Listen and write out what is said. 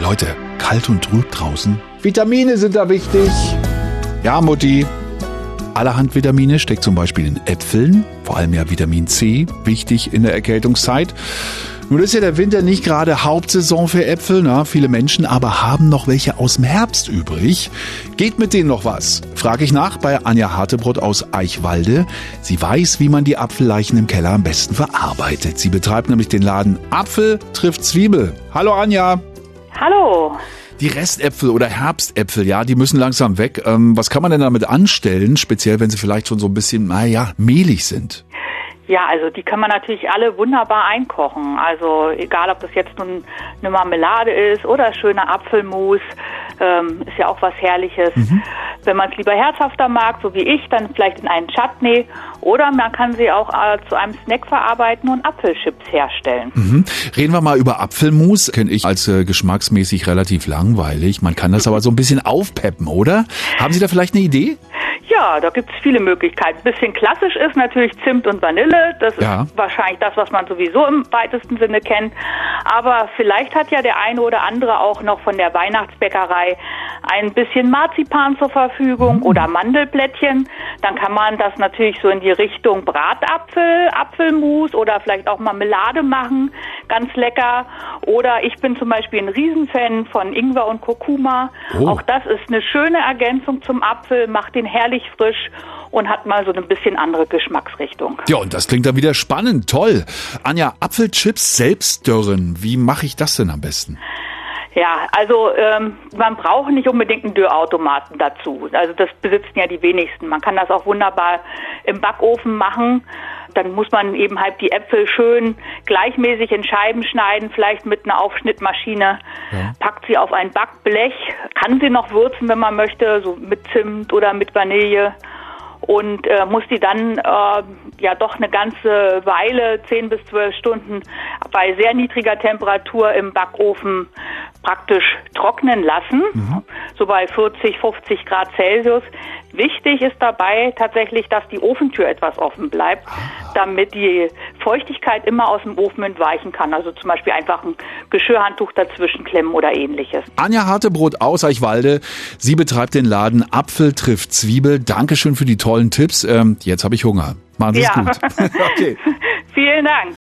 Leute, kalt und trüb draußen. Vitamine sind da wichtig. Ja, Mutti. Allerhand Vitamine steckt zum Beispiel in Äpfeln, vor allem ja Vitamin C, wichtig in der Erkältungszeit. Nun ist ja der Winter nicht gerade Hauptsaison für Äpfel, na, viele Menschen aber haben noch welche aus dem Herbst übrig. Geht mit denen noch was? Frage ich nach bei Anja Hartebrot aus Eichwalde. Sie weiß, wie man die Apfelleichen im Keller am besten verarbeitet. Sie betreibt nämlich den Laden Apfel trifft Zwiebel. Hallo Anja. Hallo. Die Restäpfel oder Herbstäpfel, ja, die müssen langsam weg. Ähm, was kann man denn damit anstellen, speziell wenn sie vielleicht schon so ein bisschen, naja, mehlig sind? Ja, also die kann man natürlich alle wunderbar einkochen. Also egal, ob das jetzt nun eine Marmelade ist oder schöner Apfelmus, ähm, ist ja auch was Herrliches. Mhm. Wenn man es lieber herzhafter mag, so wie ich, dann vielleicht in einen Chutney oder man kann sie auch äh, zu einem Snack verarbeiten und Apfelchips herstellen. Mhm. Reden wir mal über Apfelmus. Kenne ich als äh, geschmacksmäßig relativ langweilig. Man kann das aber so ein bisschen aufpeppen, oder? Haben Sie da vielleicht eine Idee? Ja, da gibt es viele Möglichkeiten. Ein bisschen klassisch ist natürlich Zimt und Vanille. Das ja. ist wahrscheinlich das, was man sowieso im weitesten Sinne kennt. Aber vielleicht hat ja der eine oder andere auch noch von der Weihnachtsbäckerei ein bisschen Marzipan zur Verfügung mhm. oder Mandelblättchen. Dann kann man das natürlich so in die Richtung Bratapfel, Apfelmus oder vielleicht auch Marmelade machen. Ganz lecker. Oder ich bin zum Beispiel ein Riesenfan von Ingwer und Kurkuma. Oh. Auch das ist eine schöne Ergänzung zum Apfel, macht den herrlich frisch und hat mal so ein bisschen andere Geschmacksrichtung. Ja, und das klingt dann wieder spannend. Toll. Anja, Apfelchips selbst dörren. Wie mache ich das denn am besten? Ja, also ähm, man braucht nicht unbedingt einen Dörrautomaten dazu. Also das besitzen ja die wenigsten. Man kann das auch wunderbar im Backofen machen. Dann muss man eben halt die Äpfel schön gleichmäßig in Scheiben schneiden, vielleicht mit einer Aufschnittmaschine. Ja. Packt sie auf ein Backblech, kann sie noch würzen, wenn man möchte, so mit Zimt oder mit Vanille und äh, muss die dann äh, ja doch eine ganze Weile, zehn bis zwölf Stunden bei sehr niedriger Temperatur im Backofen praktisch trocknen lassen, mhm. So bei 40, 50 Grad Celsius. Wichtig ist dabei tatsächlich, dass die Ofentür etwas offen bleibt, damit die Feuchtigkeit immer aus dem Ofen entweichen kann. Also zum Beispiel einfach ein Geschirrhandtuch dazwischen klemmen oder ähnliches. Anja Hartebrot aus Eichwalde. Sie betreibt den Laden Apfel trifft Zwiebel. Dankeschön für die tollen Tipps. Ähm, jetzt habe ich Hunger. Machen Sie es ja. gut. okay. Vielen Dank.